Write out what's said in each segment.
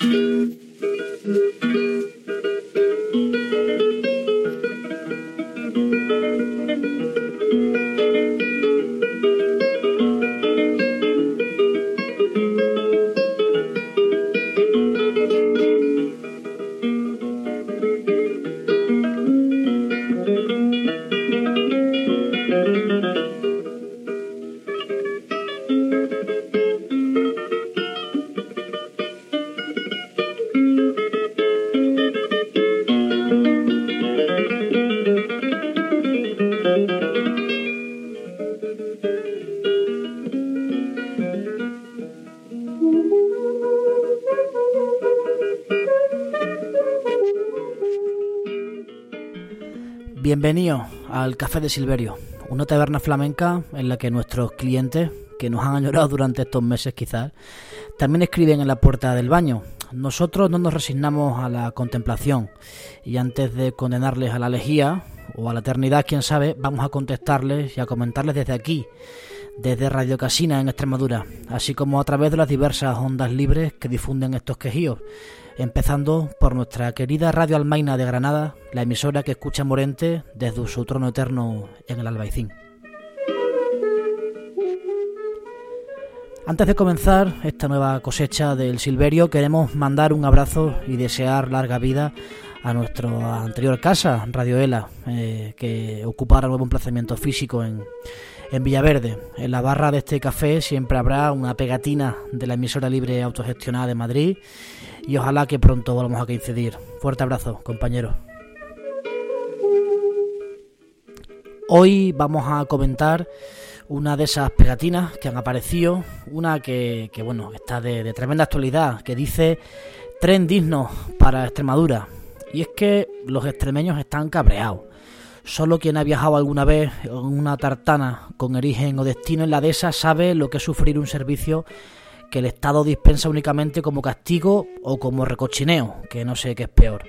Música Café de Silverio, una taberna flamenca en la que nuestros clientes, que nos han añorado durante estos meses quizás, también escriben en la puerta del baño. Nosotros no nos resignamos a la contemplación y antes de condenarles a la lejía o a la eternidad, quién sabe, vamos a contestarles y a comentarles desde aquí, desde Radio Casina en Extremadura, así como a través de las diversas ondas libres que difunden estos quejíos empezando por nuestra querida Radio Almaina de Granada, la emisora que escucha Morente desde su trono eterno en el Albaicín. Antes de comenzar esta nueva cosecha del Silverio, queremos mandar un abrazo y desear larga vida a nuestra anterior casa, Radio Ela, eh, que ocupara nuevo emplazamiento físico en, en Villaverde. En la barra de este café siempre habrá una pegatina de la emisora libre autogestionada de Madrid y ojalá que pronto volvamos a coincidir. Fuerte abrazo, compañero. Hoy vamos a comentar una de esas pegatinas que han aparecido, una que, bueno, está de, tremenda actualidad, que dice tren digno para Extremadura. Y es que los extremeños están cabreados. Solo quien ha viajado alguna vez en una tartana con origen o destino en la dehesa sabe lo que es sufrir un servicio que el Estado dispensa únicamente como castigo o como recochineo, que no sé qué es peor.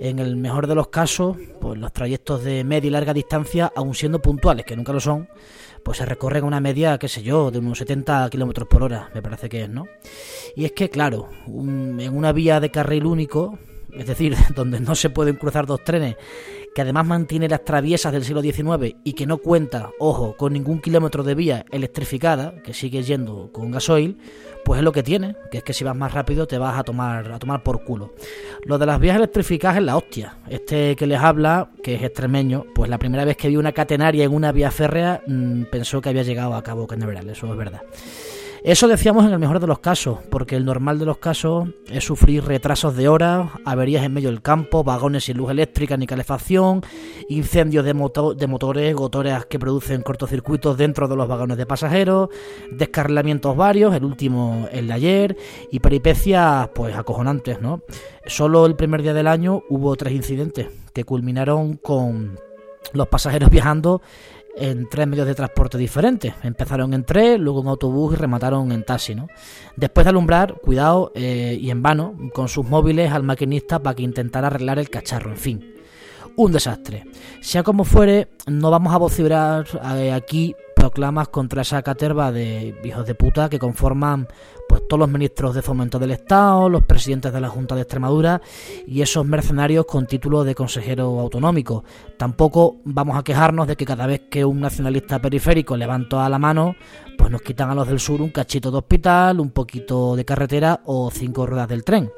En el mejor de los casos, pues los trayectos de media y larga distancia, aun siendo puntuales, que nunca lo son, pues se recorren a una media, qué sé yo, de unos 70 kilómetros por hora, me parece que es, ¿no? Y es que, claro, en una vía de carril único, es decir, donde no se pueden cruzar dos trenes, que además mantiene las traviesas del siglo XIX y que no cuenta, ojo, con ningún kilómetro de vía electrificada, que sigue yendo con gasoil, pues es lo que tiene, que es que si vas más rápido te vas a tomar, a tomar por culo. Lo de las vías electrificadas es la hostia. Este que les habla, que es extremeño, pues la primera vez que vio una catenaria en una vía férrea mmm, pensó que había llegado a Cabo Cañaveral, eso es verdad. Eso decíamos en el mejor de los casos, porque el normal de los casos es sufrir retrasos de horas, averías en medio del campo, vagones sin luz eléctrica ni calefacción, incendios de, de motores, gotoras que producen cortocircuitos dentro de los vagones de pasajeros, descarrilamientos varios, el último el de ayer, y peripecias pues acojonantes, ¿no? Solo el primer día del año hubo tres incidentes que culminaron con los pasajeros viajando en tres medios de transporte diferentes. Empezaron en tren, luego en autobús y remataron en taxi. ¿no? Después de alumbrar, cuidado eh, y en vano, con sus móviles al maquinista para que intentara arreglar el cacharro. En fin, un desastre. Sea como fuere, no vamos a vociferar eh, aquí proclamas contra esa caterva de hijos de puta que conforman pues todos los ministros de fomento del Estado, los presidentes de la Junta de Extremadura y esos mercenarios con título de consejero autonómico. Tampoco vamos a quejarnos de que cada vez que un nacionalista periférico levanta la mano, pues nos quitan a los del sur un cachito de hospital, un poquito de carretera o cinco ruedas del tren.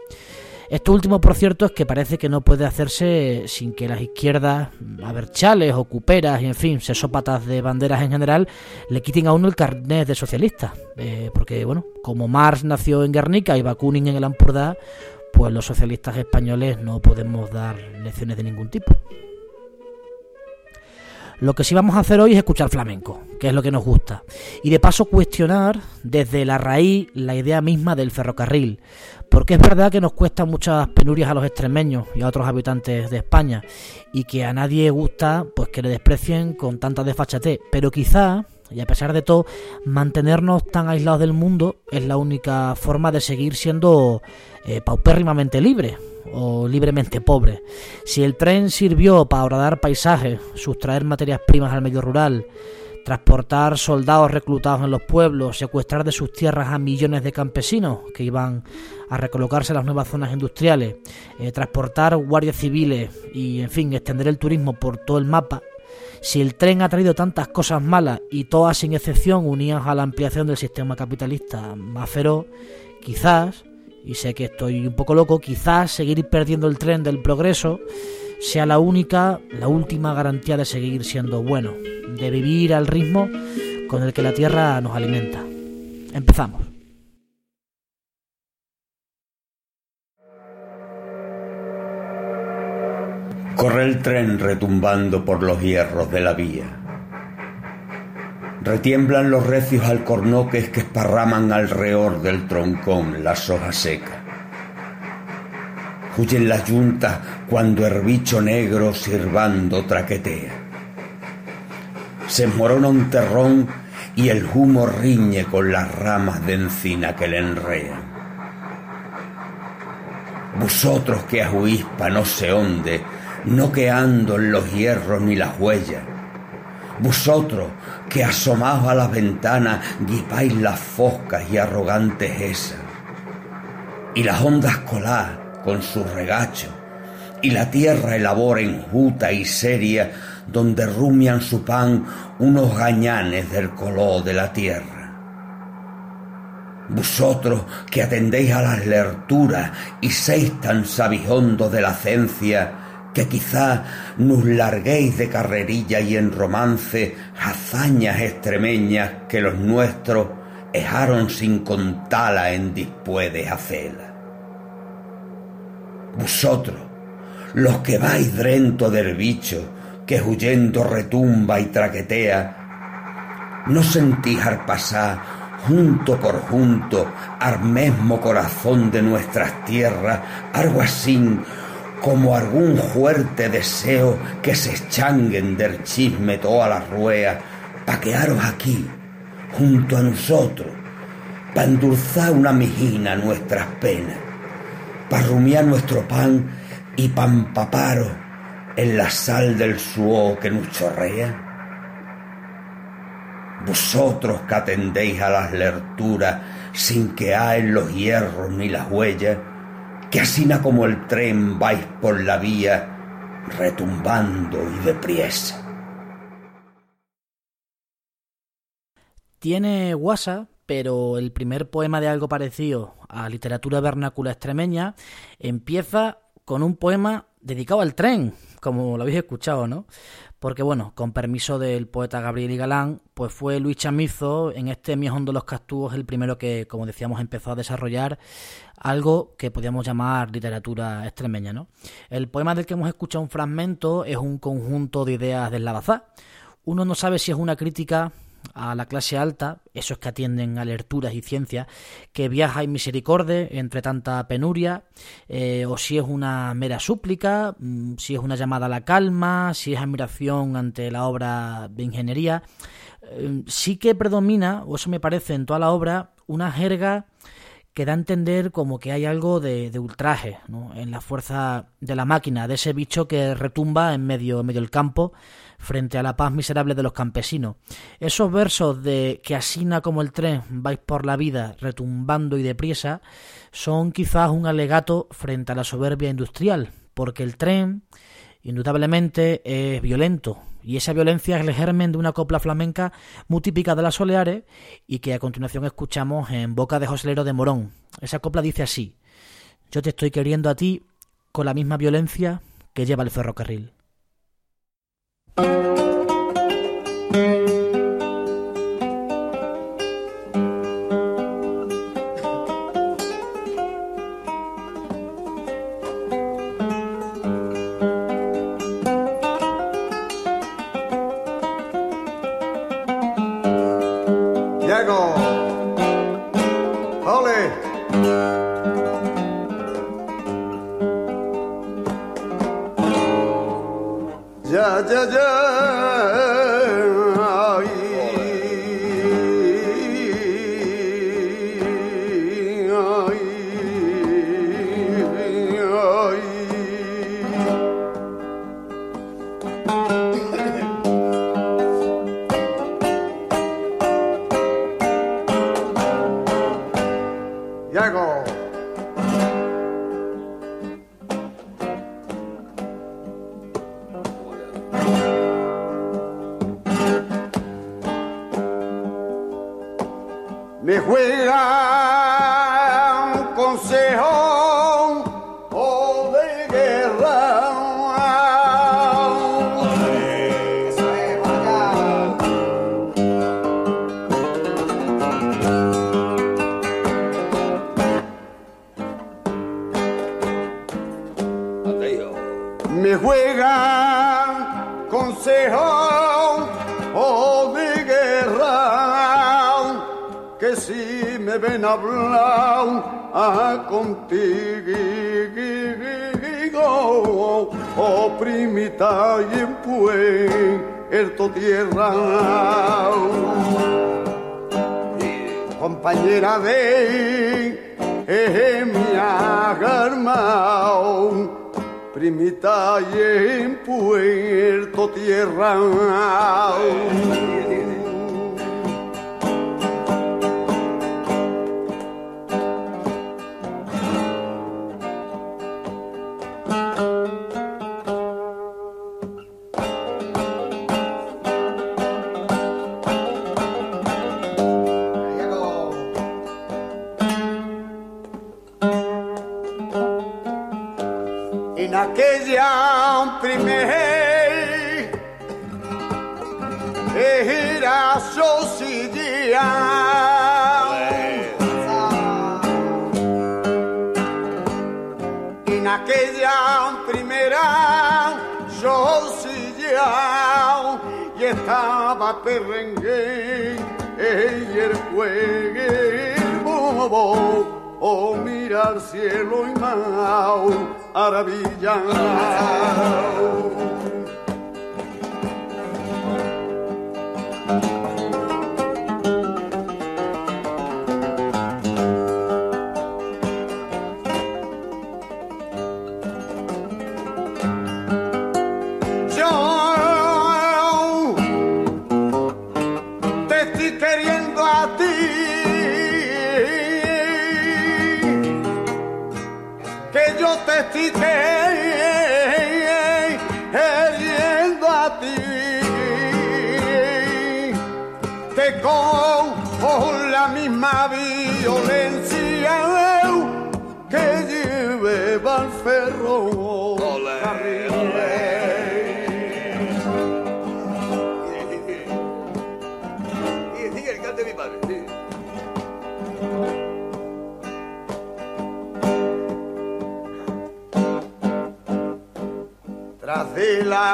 Esto último, por cierto, es que parece que no puede hacerse sin que las izquierdas, aberchales o cuperas y, en fin, sesópatas de banderas en general, le quiten a uno el carnet de socialista. Eh, porque, bueno, como Marx nació en Guernica y Bakunin en el Ampurdá, pues los socialistas españoles no podemos dar lecciones de ningún tipo. Lo que sí vamos a hacer hoy es escuchar flamenco, que es lo que nos gusta, y de paso cuestionar desde la raíz la idea misma del ferrocarril, porque es verdad que nos cuesta muchas penurias a los extremeños y a otros habitantes de España, y que a nadie gusta pues que le desprecien con tanta desfachatez, pero quizá y a pesar de todo, mantenernos tan aislados del mundo es la única forma de seguir siendo eh, paupérrimamente libres o libremente pobres. Si el tren sirvió para horadar paisajes, sustraer materias primas al medio rural, transportar soldados reclutados en los pueblos, secuestrar de sus tierras a millones de campesinos que iban a recolocarse en las nuevas zonas industriales, eh, transportar guardias civiles y, en fin, extender el turismo por todo el mapa, si el tren ha traído tantas cosas malas y todas sin excepción unidas a la ampliación del sistema capitalista más feroz, quizás, y sé que estoy un poco loco, quizás seguir perdiendo el tren del progreso sea la única, la última garantía de seguir siendo bueno, de vivir al ritmo con el que la Tierra nos alimenta. Empezamos. Corre el tren retumbando por los hierros de la vía. Retiemblan los recios alcornoques que esparraman alrededor del troncón las hojas secas. Huyen las yuntas cuando el bicho negro sirvando traquetea. Se morona un terrón y el humo riñe con las ramas de encina que le enrean. Vosotros que a Juispa no sé dónde no queando en los hierros ni las huellas. Vosotros que asomados a las ventanas guipáis las foscas y arrogantes esas, y las ondas colás con su regacho, y la tierra elabora enjuta y seria donde rumian su pan unos gañanes del color de la tierra. Vosotros que atendéis a las lerturas y seis tan sabijondos de la ciencia, que quizá nos larguéis de carrerilla y en romance hazañas extremeñas que los nuestros ejaron sin contala en dispués de hacerla. Vosotros, los que vais drento del bicho, que huyendo retumba y traquetea, no sentís al pasar junto por junto al mismo corazón de nuestras tierras algo así como algún fuerte deseo que se eschanguen del chisme toda la ruea, pa' quedaros aquí, junto a nosotros, pa' endulzar una mijina nuestras penas, pa' rumiar nuestro pan y pa' empaparos en la sal del suo que nos chorrea. Vosotros que atendéis a las lerturas sin que hay los hierros ni las huellas, que asina como el tren vais por la vía retumbando y depriesa. Tiene guasa, pero el primer poema de algo parecido a literatura vernácula extremeña empieza con un poema dedicado al tren, como lo habéis escuchado, ¿no? porque bueno, con permiso del poeta Gabriel y Galán, pues fue Luis Chamizo en este Miejón de los Castúos el primero que, como decíamos, empezó a desarrollar algo que podríamos llamar literatura extremeña, ¿no? El poema del que hemos escuchado un fragmento es un conjunto de ideas del Lavazá. Uno no sabe si es una crítica a la clase alta, esos que atienden a lecturas y ciencias, que viaja en misericordia entre tanta penuria, eh, o si es una mera súplica, mm, si es una llamada a la calma, si es admiración ante la obra de ingeniería. Eh, sí que predomina, o eso me parece en toda la obra, una jerga que da a entender como que hay algo de, ultraje en la fuerza de la máquina, de ese bicho que retumba en medio, en medio del campo frente a la paz miserable de los campesinos. Esos versos de que asina como el tren vais por la vida retumbando y deprisa son quizás un alegato frente a la soberbia industrial, porque el tren indudablemente es violento, y esa violencia es el germen de una copla flamenca muy típica de las Soleares y que a continuación escuchamos en boca de Joselero de Morón. Esa copla dice así: Yo te estoy queriendo a ti con la misma violencia que lleva el ferrocarril. Ven hablar a contigo. O primita y en puerto tierra. Compañera de eh, mi agarmao primita y en puerto tierra perrengue y el juego o mirar cielo y mar maravilla.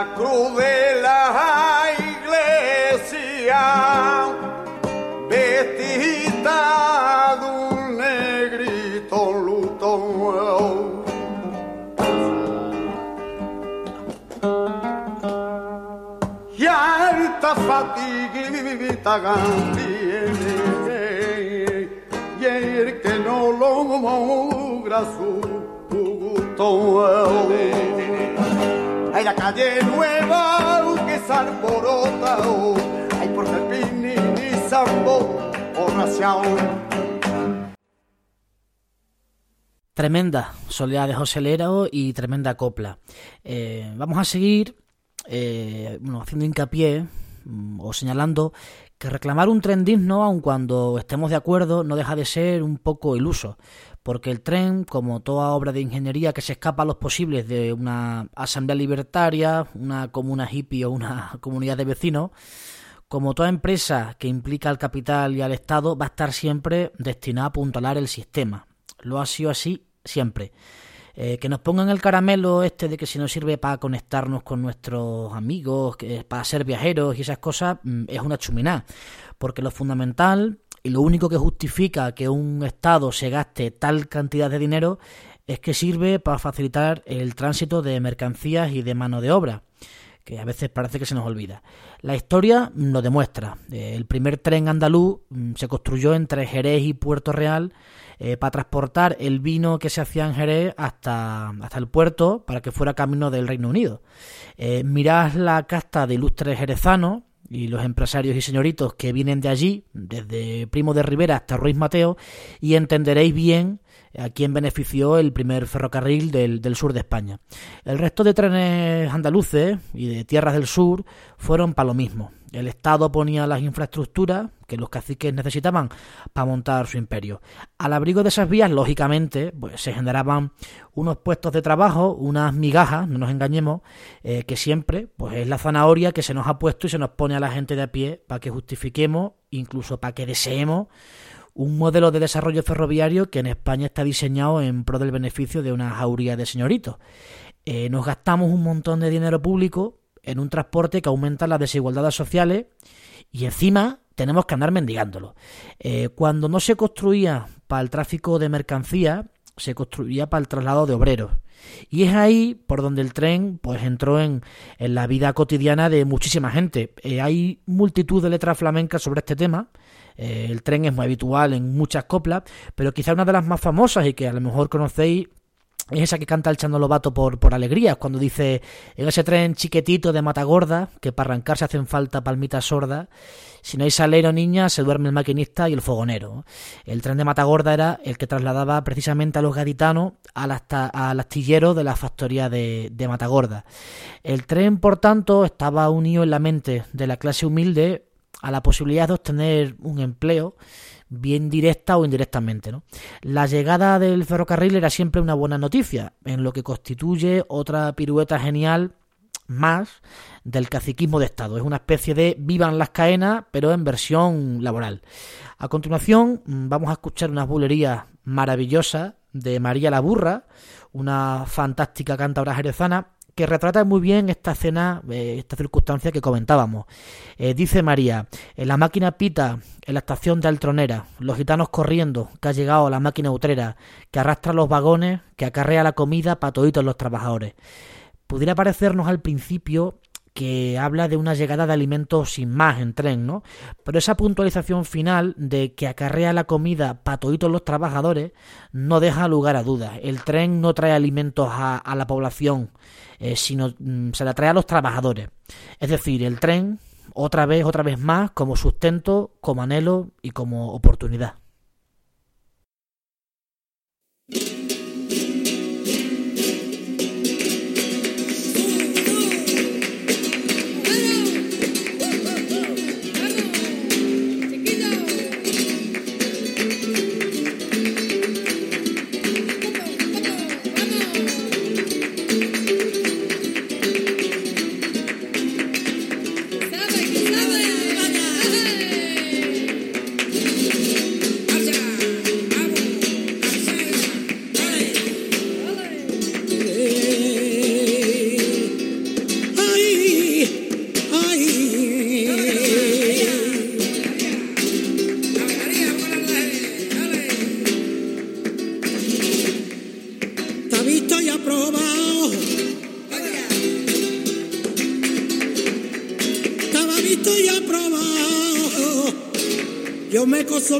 La cruz de la iglesia, vestida de un negrito luto. Y harta fatiguita tiene, calle nueva por. Tremenda soledad de José Lero y tremenda copla. Eh, vamos a seguir eh, haciendo hincapié mm, o señalando que reclamar un tren digno, aun cuando estemos de acuerdo, no deja de ser un poco iluso, porque el tren, como toda obra de ingeniería que se escapa a los posibles de una asamblea libertaria, una comuna hippie o una comunidad de vecinos, como toda empresa que implica al capital y al Estado, va a estar siempre destinada a apuntalar el sistema. Lo ha sido así siempre. Eh, que nos pongan el caramelo este de que si nos sirve para conectarnos con nuestros amigos, que para ser viajeros y esas cosas, mm, es una chuminá. Porque lo fundamental y lo único que justifica que un Estado se gaste tal cantidad de dinero es que sirve para facilitar el tránsito de mercancías y de mano de obra que a veces parece que se nos olvida. La historia lo demuestra. El primer tren andaluz mm, se construyó entre Jerez y Puerto Real eh, para transportar el vino que se hacía en Jerez hasta, hasta el puerto para que fuera camino del Reino Unido. Eh, mirad la casta de ilustres jerezanos, y los empresarios y señoritos que vienen de allí, desde Primo de Rivera hasta Ruiz Mateo, y entenderéis bien a quién benefició el primer ferrocarril del, del, sur de España. El resto de trenes andaluces y de tierras del sur fueron para lo mismo. El Estado ponía las infraestructuras que los caciques necesitaban para montar su imperio. Al abrigo de esas vías, lógicamente, pues se generaban unos puestos de trabajo, unas migajas, no nos engañemos, eh, que siempre pues es la zanahoria que se nos ha puesto y se nos pone a la gente de a pie para que justifiquemos, incluso para que deseemos un modelo de desarrollo ferroviario que en España está diseñado en pro del beneficio de una jauría de señoritos. Eh, nos gastamos un montón de dinero público en un transporte que aumenta las desigualdades sociales y encima tenemos que andar mendigándolo. Eh, cuando no se construía para el tráfico de mercancías, se construía para el traslado de obreros. Y es ahí por donde el tren pues entró en, en la vida cotidiana de muchísima gente. Eh, hay multitud de letras flamencas sobre este tema. Eh, el tren es muy habitual en muchas coplas, pero quizá una de las más famosas y que a lo mejor conocéis es esa que canta el Chando Lobato por, por alegría, cuando dice en ese tren chiquetito de Matagorda, que para arrancarse hacen falta palmitas sordas, si no hay salero niña, se duerme el maquinista y el fogonero. El tren de Matagorda era el que trasladaba precisamente a los gaditanos al, al astillero de la factoría de, de Matagorda. El tren, por tanto, estaba unido en la mente de la clase humilde a la posibilidad de obtener un empleo bien directa o indirectamente. ¿no? La llegada del ferrocarril era siempre una buena noticia, en lo que constituye otra pirueta genial más del caciquismo de Estado. Es una especie de vivan las caenas, pero en versión laboral. A continuación mm, vamos a escuchar unas bulerías maravillosas de María la Burra, una fantástica cantadora jerezana, que retrata muy bien esta escena, eh, esta circunstancia que comentábamos. Eh, dice María, en la máquina pita en la estación de Altronera, los gitanos corriendo, que ha llegado la máquina utrera, que arrastra los vagones, que acarrea la comida para toditos los trabajadores. Pudiera parecernos al principio que habla de una llegada de alimentos sin más en tren, ¿no? Pero esa puntualización final de que acarrea la comida para todos los trabajadores no deja lugar a dudas. El tren no trae alimentos a, la población, eh, sino mm, se la trae a los trabajadores. Es decir, el tren, otra vez, otra vez más, como sustento, como anhelo y como oportunidad.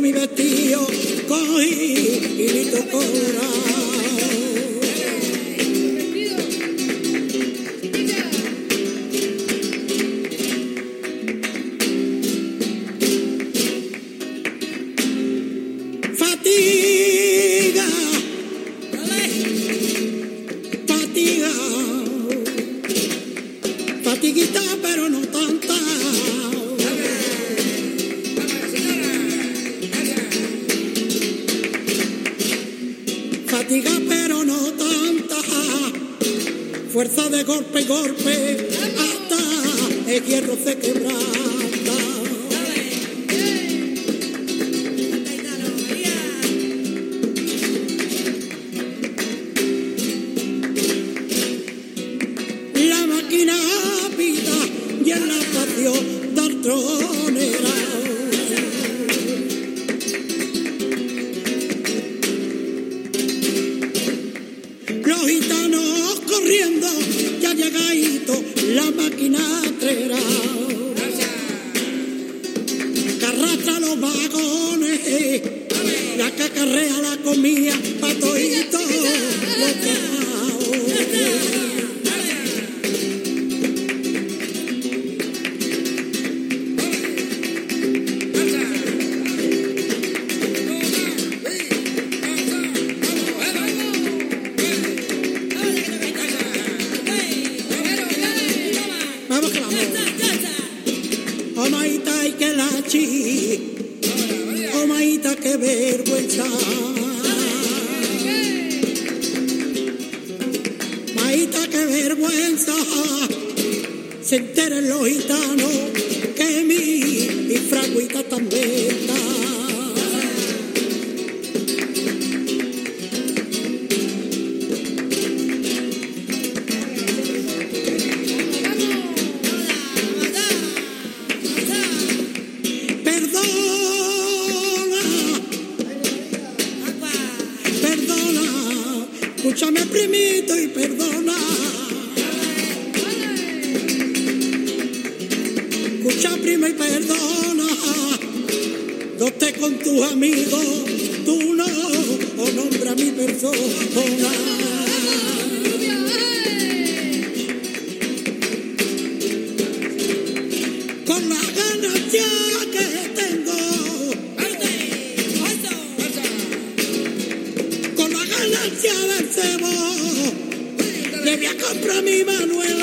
Mi vestido, cogí y mi tocó fatiga pero no tanta, fuerza de golpe y golpe, hasta el hierro se quebranta. Escúchame primito y perdona. Escucha prima y perdona, no te con tus amigos, tú no, o nombra mi persona. con las ganas ya mi Manuela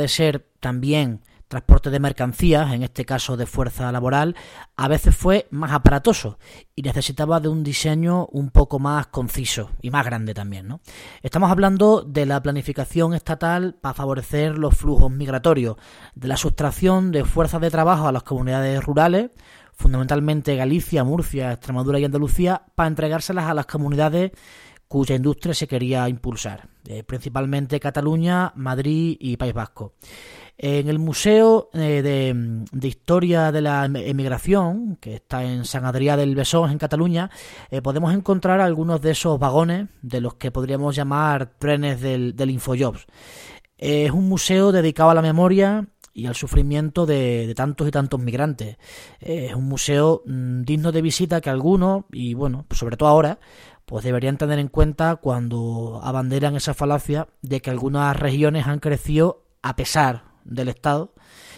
de ser también transporte de mercancías, en este caso de fuerza laboral, a veces fue más aparatoso y necesitaba de un diseño un poco más conciso y más grande también. ¿no? Estamos hablando de la planificación estatal para favorecer los flujos migratorios, de la sustracción de fuerzas de trabajo a las comunidades rurales, fundamentalmente Galicia, Murcia, Extremadura y Andalucía, para entregárselas a las comunidades cuya industria se quería impulsar, eh, principalmente Cataluña, Madrid y País Vasco. En el Museo eh, de, Historia de la Emigración, que está en San Adrià del Besós, en Cataluña, eh, podemos encontrar algunos de esos vagones de los que podríamos llamar trenes del, del Infojobs. Es un museo dedicado a la memoria y al sufrimiento de, de tantos y tantos migrantes. Es un museo mm, digno de visita que algunos, y bueno, sobre todo ahora, pues deberían tener en cuenta cuando abanderan esa falacia de que algunas regiones han crecido a pesar del Estado,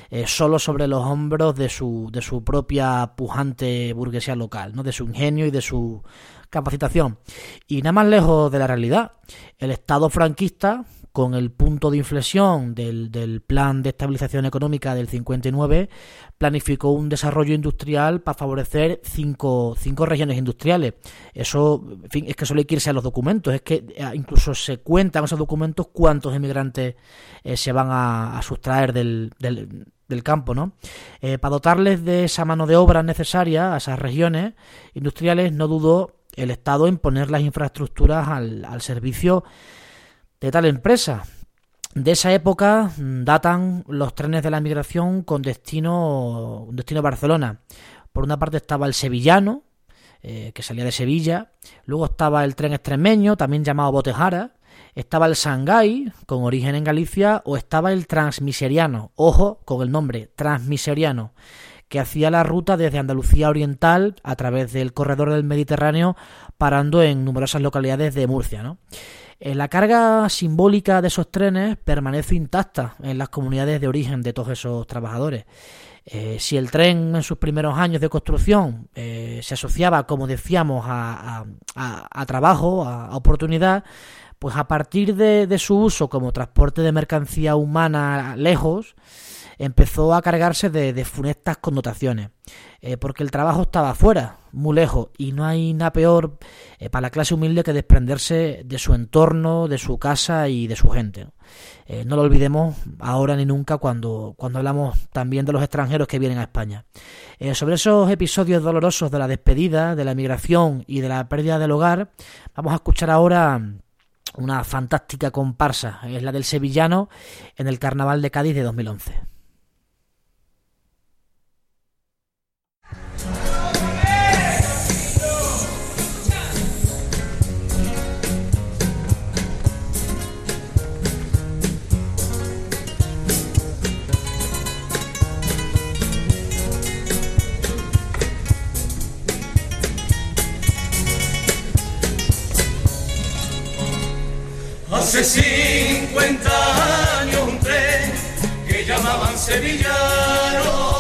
eh, solo sobre los hombros de su, de su propia pujante burguesía local, ¿no? de su ingenio y de su capacitación. Y nada más lejos de la realidad. El Estado franquista, con el punto de inflexión del, del, plan de estabilización económica del 59, planificó un desarrollo industrial para favorecer cinco, cinco regiones industriales. Eso, en fin, es que que irse a los documentos, es que eh, incluso se cuentan esos documentos cuántos emigrantes eh, se van a, sustraer del, del, del, campo, ¿no? Eh, para dotarles de esa mano de obra necesaria a esas regiones industriales, no dudó el Estado en poner las infraestructuras al, al servicio de tal empresa. De esa época datan los trenes de la migración con destino, destino Barcelona. Por una parte estaba el sevillano, eh, que salía de Sevilla. Luego estaba el tren extremeño, también llamado Botejara. Estaba el Shanghái, con origen en Galicia. O estaba el transmiseriano, ojo con el nombre, transmiseriano, que hacía la ruta desde Andalucía Oriental a través del corredor del Mediterráneo, parando en numerosas localidades de Murcia. ¿no? Eh, la carga simbólica de esos trenes permanece intacta en las comunidades de origen de todos esos trabajadores. Eh, si el tren en sus primeros años de construcción eh, se asociaba, como decíamos, a, a, a trabajo, a, oportunidad, pues a partir de, de su uso como transporte de mercancía humana lejos, empezó a cargarse de, de funestas connotaciones, eh, porque el trabajo estaba fuera, muy lejos, y no hay nada peor eh, para la clase humilde que desprenderse de su entorno, de su casa y de su gente. Eh, no lo olvidemos ahora ni nunca cuando, cuando hablamos también de los extranjeros que vienen a España. Sobre esos episodios dolorosos de la despedida, de la emigración y de la pérdida del hogar, vamos a escuchar ahora una fantástica comparsa, es la del sevillano en el Carnaval de Cádiz de 2011. Hace 50 años un tren que llamaban sevillano.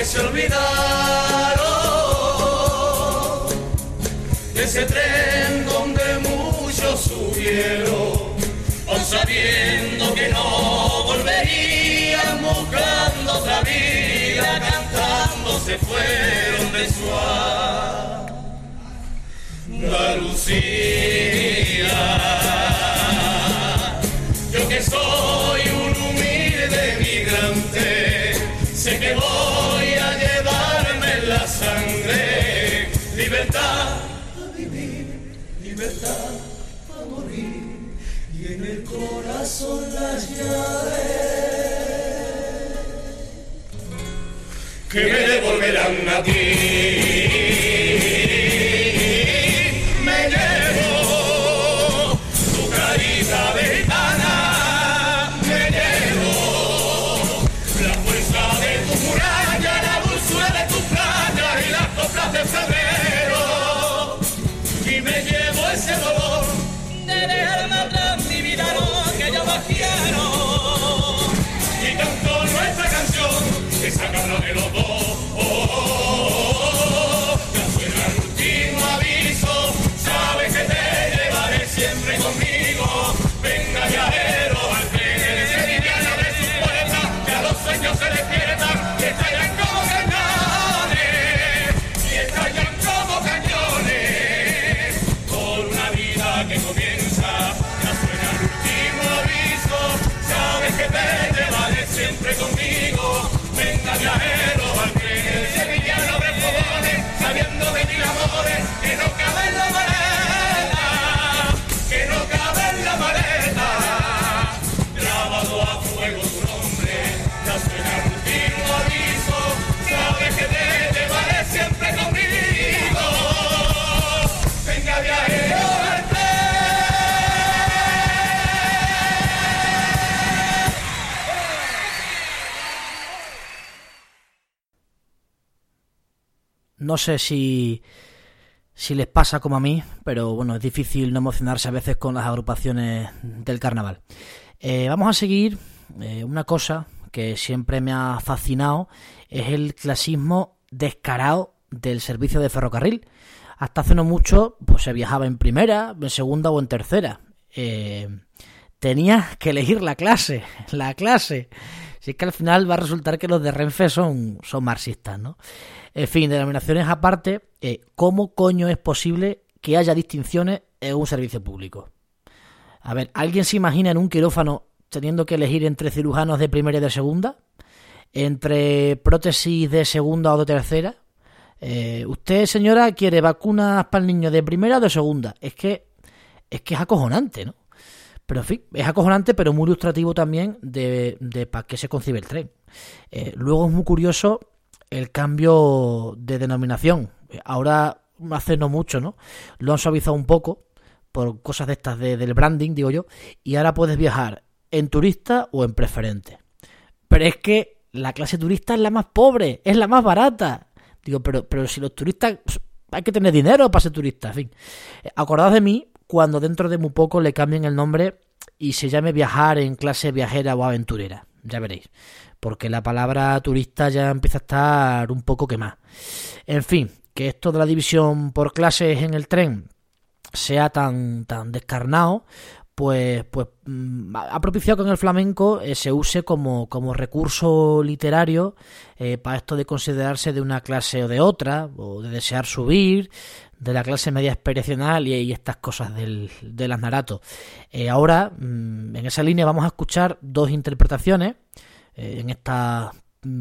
Que se olvidaron. Ese tren donde muchos subieron, aun sabiendo que no volverían buscando otra vida, cantando se fueron de su Andalucía. Libertad a morir y en el corazón las llaves que me devolverán a ti. Que No sé si, si les pasa como a mí, pero bueno, es difícil no emocionarse a veces con las agrupaciones del carnaval. Eh, vamos a seguir eh, una cosa que siempre me ha fascinado, es el clasismo descarado del servicio de ferrocarril. Hasta hace no mucho pues se viajaba en primera, en segunda o en tercera. Eh, tenías que elegir la clase, la clase. Si es que al final va a resultar que los de Renfe son, son marxistas, ¿no? En fin, denominaciones aparte, eh, ¿cómo coño es posible que haya distinciones en un servicio público? A ver, ¿alguien se imagina en un quirófano teniendo que elegir entre cirujanos de primera y de segunda? ¿Entre prótesis de segunda o de tercera? Eh, ¿Usted, señora, quiere vacunas para el niño de primera o de segunda? Es que es que es acojonante, ¿no? Pero en fin, es acojonante, pero muy ilustrativo también de, de para qué se concibe el tren. Eh, luego es muy curioso el cambio de denominación. Ahora hace no mucho, ¿no? Lo han suavizado un poco por cosas de estas de, del branding, digo yo, y ahora puedes viajar en turista o en preferente. Pero es que la clase turista es la más pobre, es la más barata. Digo, pero, pero si los turistas hay que tener dinero para ser turista, en fin. Acordaos de mí cuando dentro de muy poco le cambien el nombre y se llame viajar en clase viajera o aventurera. Ya veréis. Porque la palabra turista ya empieza a estar un poco quemada. En fin, que esto de la división por clases en el tren sea tan, tan descarnado, pues, pues mm, ha propiciado que en el flamenco eh, se use como, como recurso literario eh, para esto de considerarse de una clase o de otra, o de desear subir, de la clase media expedicional y, estas cosas del, del. Eh, ahora, mm, en esa línea vamos a escuchar dos interpretaciones eh, en esta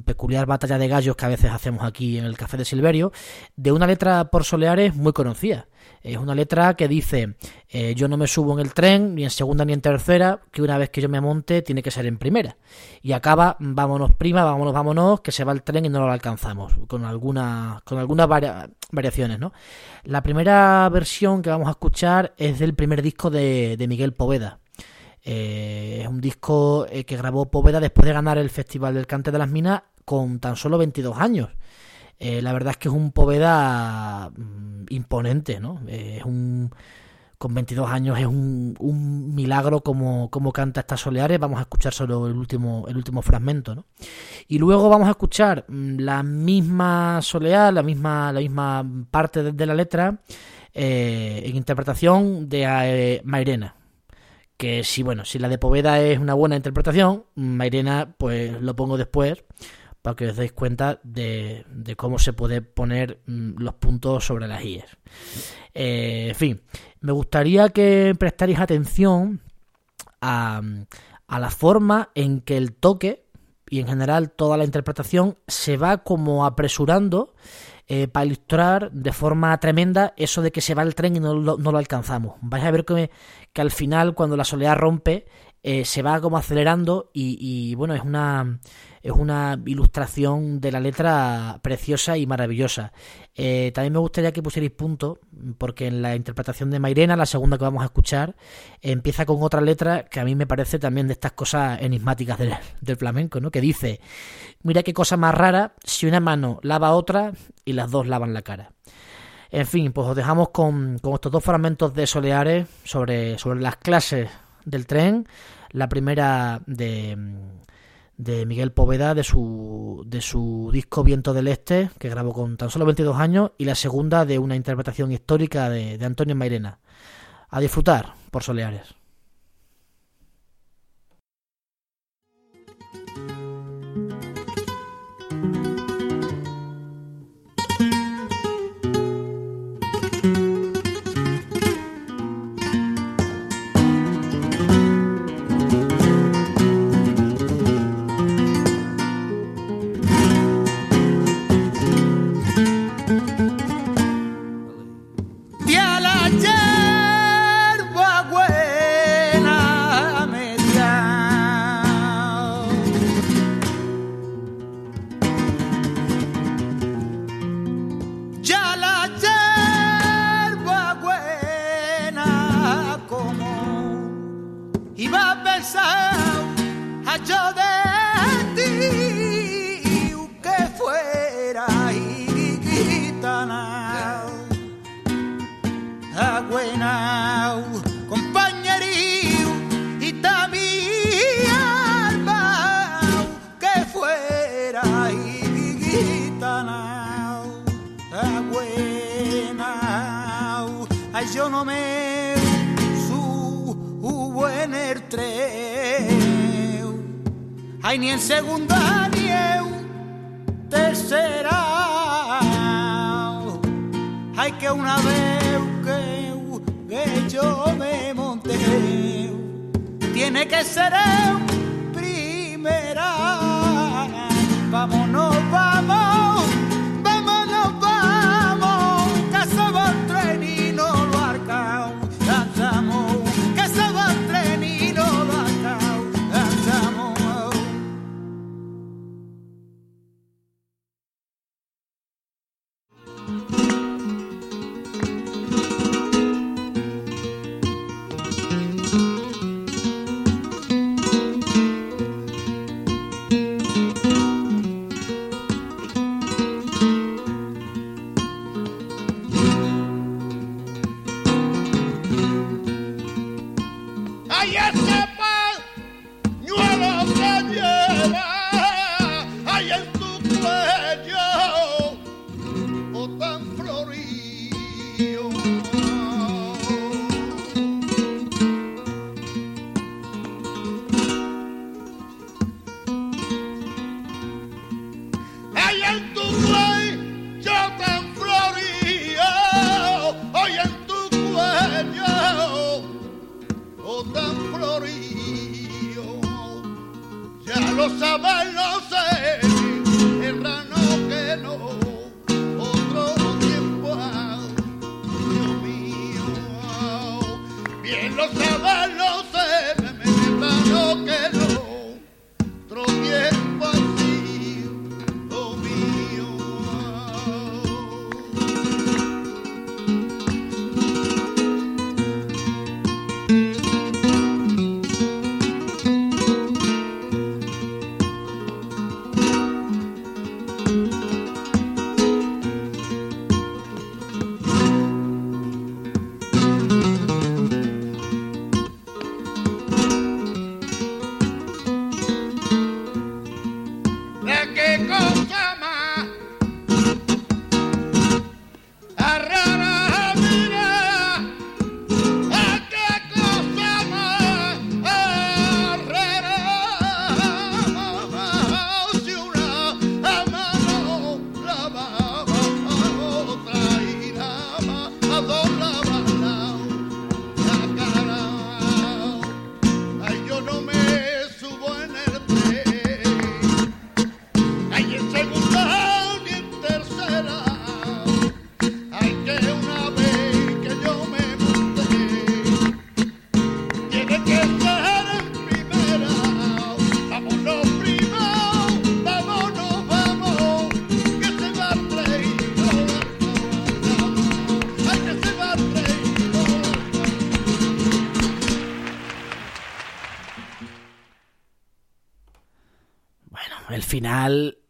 peculiar batalla de gallos que a veces hacemos aquí en el Café de Silverio, de una letra por Soleares muy conocida. Es una letra que dice, eh, yo no me subo en el tren, ni en segunda ni en tercera, que una vez que yo me monte tiene que ser en primera. Y acaba, vámonos prima, vámonos, vámonos, que se va el tren y no lo alcanzamos, con, alguna, con algunas varia- variaciones. ¿no? La primera versión que vamos a escuchar es del primer disco de Miguel Poveda. Eh, es un disco eh, que grabó Poveda después de ganar el Festival del Cante de las Minas con tan solo 22 años. Eh, la verdad es que es un Poveda mm, imponente, ¿no? Es un con 22 años es un, milagro como, canta estas soleares. Vamos a escuchar solo el último, el último fragmento, ¿no? Y luego vamos a escuchar mm, la misma solear, la misma, la misma parte de, la letra en interpretación de Mairena que si bueno, si la de Poveda es una buena interpretación, Mairena pues lo pongo después para que os deis cuenta de, de cómo se puede poner mm, los puntos sobre las IES. Eh, en fin, me gustaría que prestarais atención a, a la forma en que el toque y en general toda la interpretación se va como apresurando eh, para ilustrar de forma tremenda eso de que se va el tren y no lo, no lo alcanzamos. Vais a ver que, que al final, cuando la soledad rompe, eh, se va como acelerando y, y, bueno, es una, es una ilustración de la letra preciosa y maravillosa. Eh, también me gustaría que pusierais punto, porque en la interpretación de Mairena, la segunda que vamos a escuchar, empieza con otra letra que a mí me parece también de estas cosas enigmáticas del, del flamenco, ¿no? Que dice, mira qué cosa más rara si una mano lava otra y las dos lavan la cara. En fin, pues os dejamos con, con estos dos fragmentos de Soleares sobre, sobre las clases del tren. La primera de, de Miguel Poveda de su, de su disco Viento del Este, que grabó con tan solo 22 años, y la segunda de una interpretación histórica de, de Antonio Mairena. A disfrutar por Soleares. yes.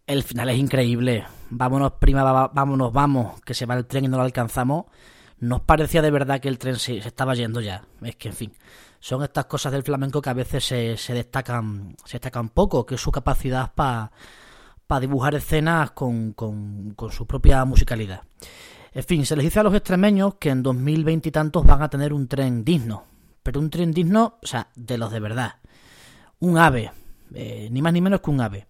El final es increíble. Vámonos, prima, vámonos, vamos, que se va el tren y no lo alcanzamos. Nos parecía de verdad que el tren se, estaba yendo ya. Es que, en fin, son estas cosas del flamenco que a veces se, destacan, se destacan poco, que su capacidad para dibujar escenas con, con, con su propia musicalidad. En fin, se les dice a los extremeños que en 2020 y tantos van a tener un tren digno. Pero un tren digno, o sea, de los de verdad. Un ave, eh, ni más ni menos que un ave.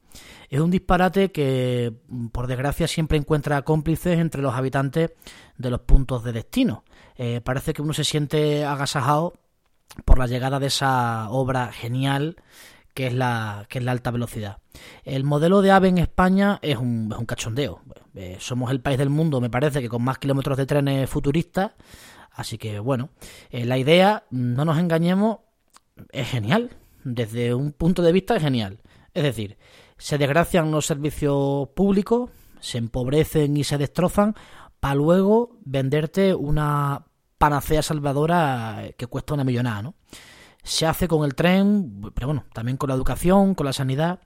Es un disparate que, mm, por desgracia, siempre encuentra cómplices entre los habitantes de los puntos de destino. Eh, parece que uno se siente agasajado por la llegada de esa obra genial que es la, que es la alta velocidad. El modelo de AVE en España es un, es un cachondeo. Eh, somos el país del mundo, me parece, que con más kilómetros de trenes futuristas. Así que, bueno, la idea, no nos engañemos, es genial. Desde un punto de vista genial. Es decir, se desgracian los servicios públicos, se empobrecen y se destrozan para luego venderte una panacea salvadora que cuesta una millonada, ¿no? Se hace con el tren, pero bueno, también con la educación, con la sanidad.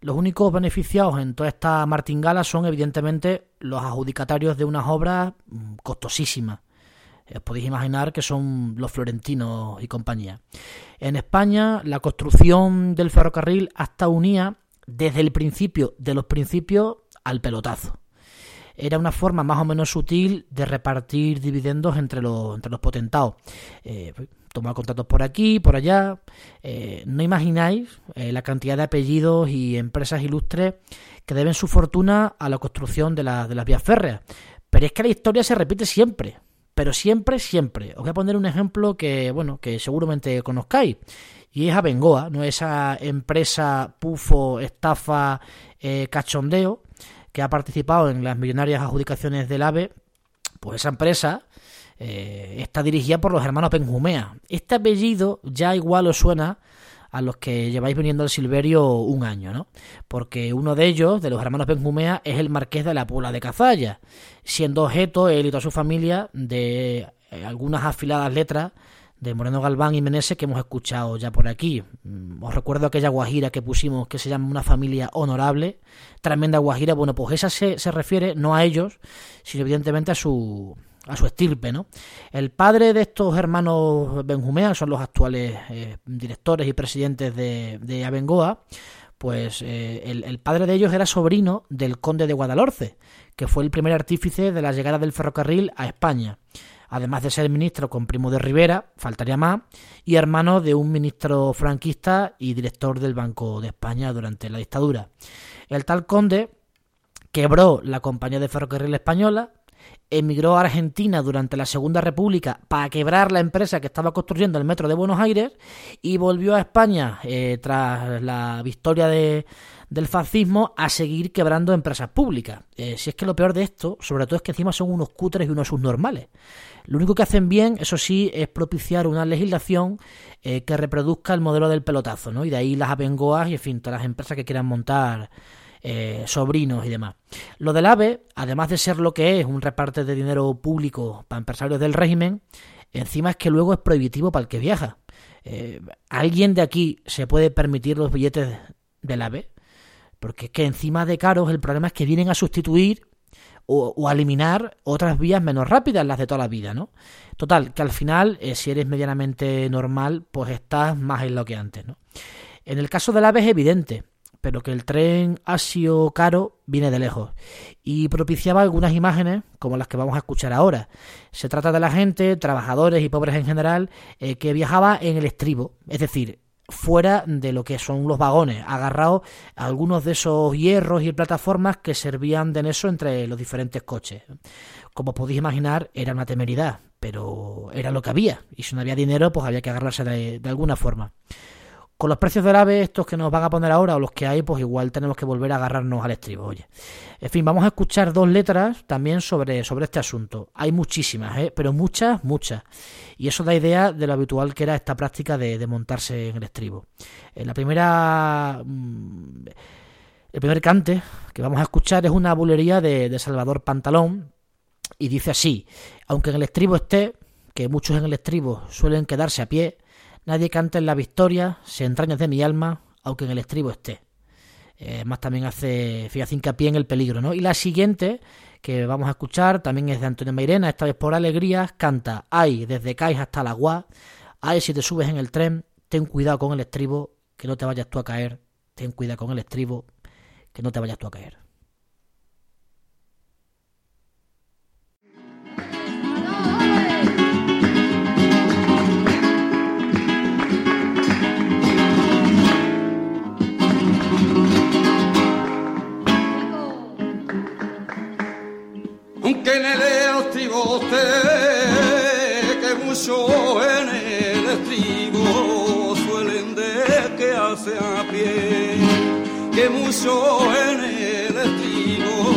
Los únicos beneficiados en toda esta martingala son evidentemente los adjudicatarios de unas obras mm, costosísimas. Eh, Os podéis imaginar que son los florentinos y compañía. En España, la construcción del ferrocarril hasta unía desde el principio de los principios al pelotazo. Era una forma más o menos sutil de repartir dividendos entre los, entre los potentados. Eh, tomar contratos por aquí, por allá. Eh, no imagináis eh, la cantidad de apellidos y empresas ilustres que deben su fortuna a la construcción de, la- de las vías férreas. Pero es que la historia se repite siempre. Pero siempre, siempre. Os voy a poner un ejemplo que, bueno, que seguramente conozcáis. Y es Abengoa, ¿no? Esa empresa pufo, estafa, eh, cachondeo, que ha participado en las millonarias adjudicaciones del AVE. Pues esa empresa eh, está dirigida por los hermanos Benjumea. Este apellido ya igual os suena a los que lleváis viniendo al Silverio un año, ¿no? Porque uno de ellos, de los hermanos Benjumea, es el marqués de la Puebla de Cazalla, siendo objeto él y toda su familia de eh, algunas afiladas letras de Moreno Galván y Meneses que hemos escuchado ya por aquí. Mm, Os recuerdo aquella guajira que pusimos que se llama Una familia honorable, tremenda guajira. Bueno, pues esa se, se refiere no a ellos, sino evidentemente a su, a su estirpe, ¿no? El padre de estos hermanos Benjumea son los actuales eh, directores y presidentes de, de Abengoa. Pues eh, el, padre de ellos era sobrino del conde de Guadalhorce, que fue el primer artífice de la llegada del ferrocarril a España. Además de ser ministro con Primo de Rivera, faltaría más, y hermano de un ministro franquista y director del Banco de España durante la dictadura. El tal conde quebró la compañía de ferrocarril española, emigró a Argentina durante la Segunda República para quebrar la empresa que estaba construyendo el metro de Buenos Aires y volvió a España eh, tras la victoria de, del fascismo a seguir quebrando empresas públicas. Eh, si es que lo peor de esto, sobre todo es que encima son unos cutres y unos subnormales. Lo único que hacen bien, eso sí, es propiciar una legislación eh, que reproduzca el modelo del pelotazo, ¿no? Y de ahí las abengoas y, en fin, todas las empresas que quieran montar eh, sobrinos y demás. Lo del AVE, además de ser lo que es un reparte de dinero público para empresarios del régimen, encima es que luego es prohibitivo para el que viaja. Eh, ¿Alguien de aquí se puede permitir los billetes del AVE? Porque es que encima de caros el problema es que vienen a sustituir o, o a eliminar otras vías menos rápidas, las de toda la vida, ¿no? Total, que al final, eh, si eres medianamente normal, pues estás más en lo que antes, ¿no? En el caso del AVE es evidente, pero que el tren ha sido caro viene de lejos y propiciaba algunas imágenes como las que vamos a escuchar ahora. Se trata de la gente, trabajadores y pobres en general, eh, que viajaba en el estribo, es decir, fuera de lo que son los vagones, agarrados a algunos de esos hierros y plataformas que servían de nexo entre los diferentes coches. Como podéis imaginar, era una temeridad, pero era lo que había, y si no había dinero, pues había que agarrarse de alguna forma. Con los precios del AVE, estos que nos van a poner ahora o los que hay, pues igual tenemos que volver a agarrarnos al estribo, oye. En fin, vamos a escuchar dos letras también sobre, sobre este asunto. Hay muchísimas, ¿eh? pero muchas, muchas. Y eso da idea de lo habitual que era esta práctica de, de montarse en el estribo. En la primera... mm, El primer cante que vamos a escuchar es una bulería de, de Salvador Pantalón y dice así, aunque en el estribo esté, que muchos en el estribo suelen quedarse a pie, nadie canta en la victoria, se entrañas de mi alma, aunque en el estribo esté. Eh, más también hace, fíjate, hincapié en el peligro, ¿no? Y la siguiente que vamos a escuchar también es de Antonio Mairena, esta vez por alegrías, canta Ay, desde Cais hasta la Guá, ay, si te subes en el tren, ten cuidado con el estribo, que no te vayas tú a caer, ten cuidado con el estribo, que no te vayas tú a caer. Mucho en el estribo suelen de quedarse a pie, que mucho en el estribo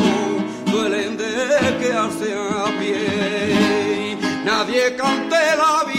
suelen de quedarse a pie. Nadie cante la victoria,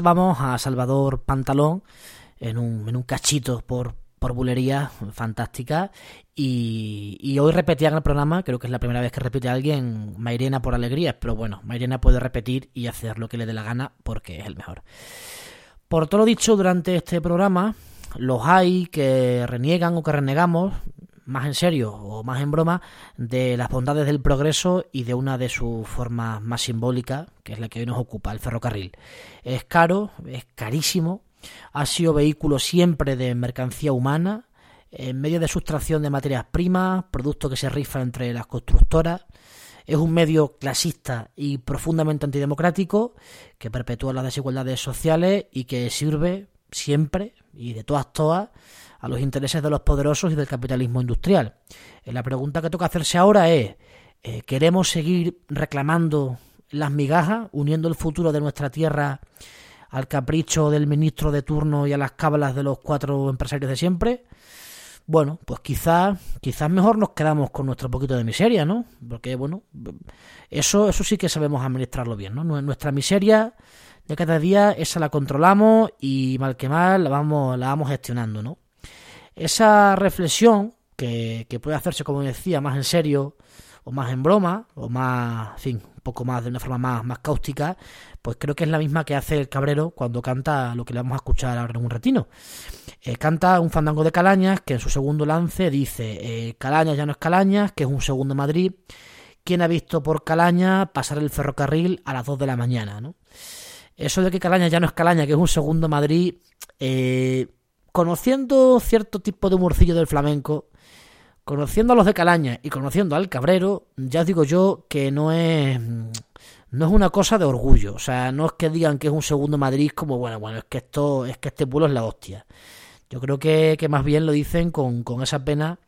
Escuchábamos a Salvador Pantalón en un, en un cachito por, por bulería fantástica y, y hoy repetía en el programa, creo que es la primera vez que repite alguien Mairena por alegrías, pero bueno, Mairena puede repetir y hacer lo que le dé la gana porque es el mejor. Por todo lo dicho durante este programa, los hay que reniegan o que renegamos, más en serio o más en broma, de las bondades del progreso y de una de sus formas más simbólicas, que es la que hoy nos ocupa, el ferrocarril. Es caro, es carísimo, ha sido vehículo siempre de mercancía humana, en medio de sustracción de materias primas, producto que se rifa entre las constructoras. Es un medio clasista y profundamente antidemocrático que perpetúa las desigualdades sociales y que sirve siempre y de todas todas a los intereses de los poderosos y del capitalismo industrial. Eh, la pregunta que toca hacerse ahora es, eh, ¿queremos seguir reclamando las migajas, uniendo el futuro de nuestra tierra al capricho del ministro de turno y a las cábalas de los cuatro empresarios de siempre? Bueno, pues quizás quizás mejor nos quedamos con nuestro poquito de miseria, ¿no? Porque bueno, eso eso sí que sabemos administrarlo bien, ¿no? Nuestra miseria de cada día esa la controlamos y mal que mal la vamos la vamos gestionando, ¿no? Esa reflexión que, puede hacerse, como decía, más en serio o más en broma o más, en fin, un poco más de una forma más, más cáustica, pues creo que es la misma que hace el cabrero cuando canta lo que le vamos a escuchar ahora en un retino. Eh, canta un fandango de Calañas que en su segundo lance dice eh, Calañas ya no es Calañas, que es un segundo Madrid. ¿Quién ha visto por Calaña pasar el ferrocarril a las 2 de la mañana? ¿no? Eso de que Calañas ya no es Calaña, que es un segundo Madrid, eh, conociendo cierto tipo de humorcillo del flamenco, conociendo a los de Calaña y conociendo al Cabrero, ya os digo yo que no es no es una cosa de orgullo, o sea, no es que digan que es un segundo Madrid como bueno, bueno, es que esto es que este pueblo es la hostia. Yo creo que, que más bien lo dicen con, con esa pena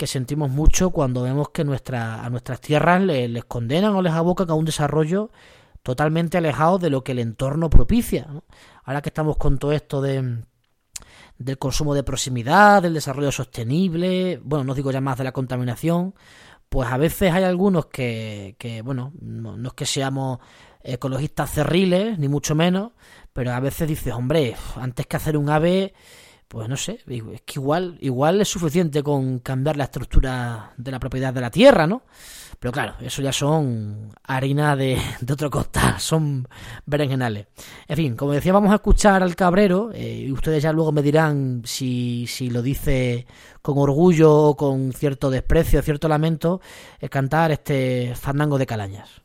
que sentimos mucho cuando vemos que nuestra, a nuestras tierras les, condenan o les abocan a un desarrollo totalmente alejados de lo que el entorno propicia. Ahora que estamos con todo esto de del consumo de proximidad, del desarrollo sostenible, bueno, no digo ya más de la contaminación, pues a veces hay algunos que, que bueno, no, no es que seamos ecologistas cerriles, ni mucho menos, pero a veces dices, hombre, antes que hacer un ave, pues no sé, es que igual, igual es suficiente con cambiar la estructura de la propiedad de la tierra, ¿no? Pero claro, eso ya son harina de, de otro costal, son berenjenales. En fin, como decía, vamos a escuchar al cabrero eh, y ustedes ya luego me dirán si, si lo dice con orgullo o con cierto desprecio, cierto lamento, cantar este fandango de calañas.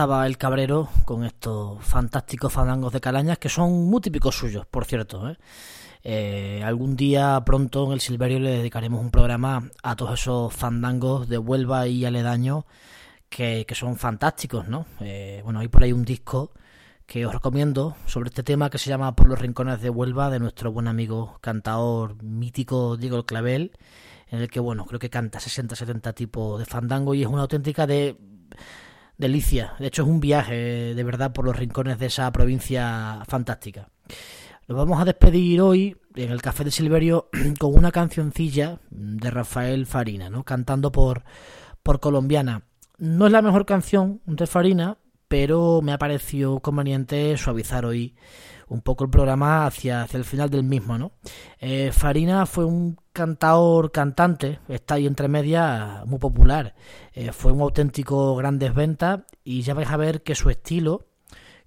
Estaba el cabrero con estos fantásticos fandangos de calañas que son muy típicos suyos, por cierto. ¿eh? Eh, algún día pronto en el Silverio le dedicaremos un programa a todos esos fandangos de Huelva y aledaños que, que son fantásticos, ¿no? Eh, bueno, hay por ahí un disco que os recomiendo sobre este tema que se llama Por los rincones de Huelva de nuestro buen amigo cantador mítico Diego el Clavel, en el que, bueno, creo que canta 60-70 tipos de fandango y es una auténtica de delicia. De hecho, es un viaje de verdad por los rincones de esa provincia fantástica. Nos vamos a despedir hoy en el Café de Silverio con una cancioncilla de Rafael Farina, ¿no? Cantando por, por colombiana. No es la mejor canción de Farina, pero me ha parecido conveniente suavizar hoy un poco el programa hacia, hacia el final del mismo, ¿no? Eh, Farina fue un cantador cantante, está ahí entre medias, muy popular. Eh, fue un auténtico grandes ventas y ya vais a ver que su estilo,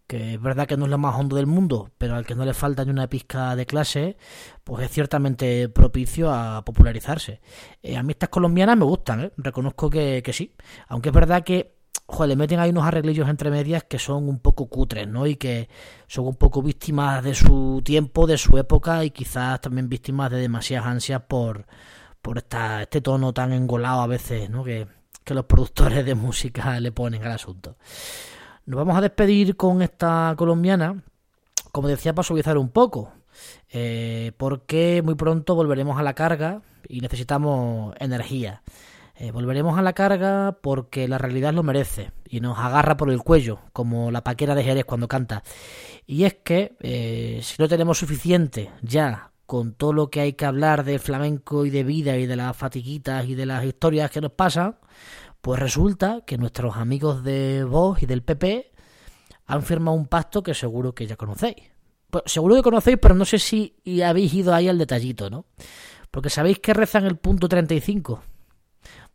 que es verdad que no es lo más hondo del mundo, pero al que no le falta ni una pizca de clase, pues es ciertamente propicio a popularizarse. Eh, a mí estas colombianas me gustan, reconozco que, que sí, aunque es verdad que joder, le meten ahí unos arreglillos entre medias que son un poco cutres, ¿no? Y que son un poco víctimas de su tiempo, de su época y quizás también víctimas de demasiadas ansias por, por esta, este tono tan engolado a veces, ¿no? Que, que los productores de música le ponen al asunto. Nos vamos a despedir con esta colombiana, como decía, para suavizar un poco, eh, porque muy pronto volveremos a la carga y necesitamos energía. Eh, volveremos a la carga porque la realidad lo merece y nos agarra por el cuello, como la paquera de Jerez cuando canta. Y es que eh, si no tenemos suficiente ya con todo lo que hay que hablar de flamenco y de vida y de las fatiguitas y de las historias que nos pasan, pues resulta que nuestros amigos de Vox y del PP han firmado un pacto que seguro que ya conocéis. Pues seguro que conocéis, pero no sé si habéis ido ahí al detallito, ¿no? Porque sabéis que rezan el punto 35.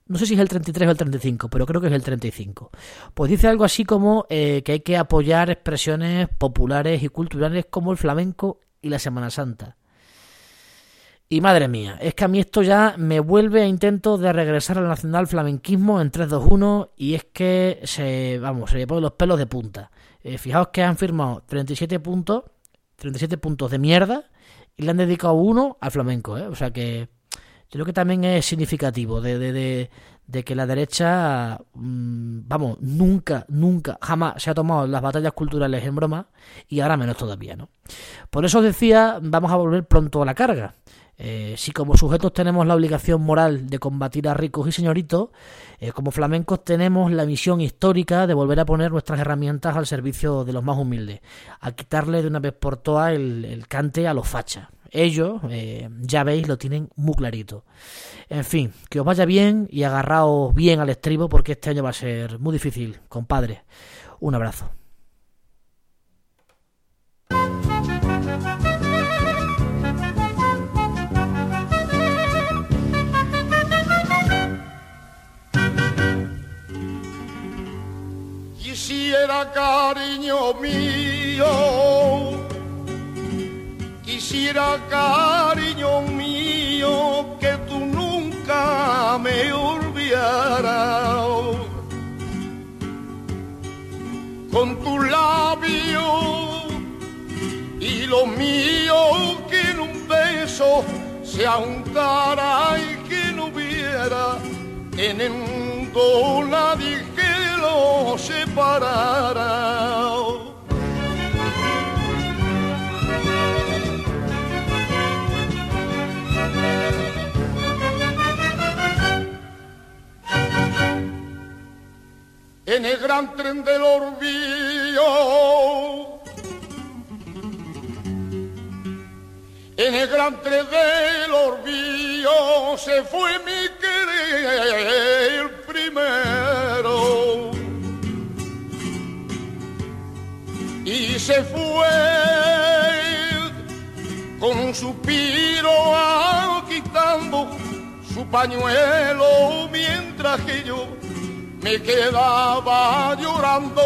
No sé si es el 33 o el 35, pero creo que es el 35. Pues dice algo así como eh, que hay que apoyar expresiones populares y culturales como el flamenco y la Semana Santa. Y madre mía, es que a mí esto ya me vuelve a intento de regresar al nacional flamenquismo en 3-2-1 y es que se, vamos, se le ponen los pelos de punta. Eh, fijaos que han firmado 37 puntos, 37 puntos de mierda y le han dedicado uno al flamenco, ¿eh? O sea que creo que también es significativo de, que la derecha, mmm, vamos, nunca, nunca, jamás se ha tomado las batallas culturales en broma y ahora menos todavía, ¿no? Por eso os decía, vamos a volver pronto a la carga. Eh, si como sujetos tenemos la obligación moral de combatir a ricos y señoritos, eh, como flamencos tenemos la misión histórica de volver a poner nuestras herramientas al servicio de los más humildes, a quitarle de una vez por todas el, el cante a los fachas. Ellos, eh, ya veis, lo tienen muy clarito. En fin, que os vaya bien y agarraos bien al estribo porque este año va a ser muy difícil, compadre. Un abrazo. Quisiera cariño mío, quisiera cariño mío que tú nunca me olvidaras. Con tu labio y lo mío que en un beso se untara y que no hubiera en el mundo nadie que lo separara. En el gran tren del olvido, en el gran tren del olvido se fue mi querer primero. Y se fue con un suspiro quitando su pañuelo mientras que yo me quedaba llorando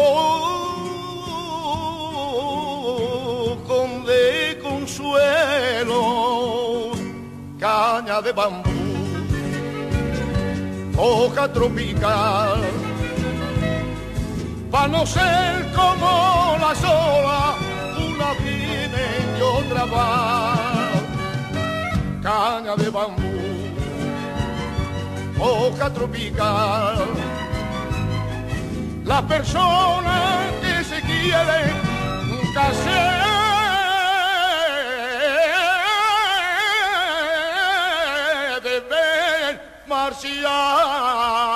con de consuelo caña de bambú hoja tropical. Para no ser como la sola una viene y otra va. Caña de bambú hoja tropical las personas que se quieren nunca se deben marciar.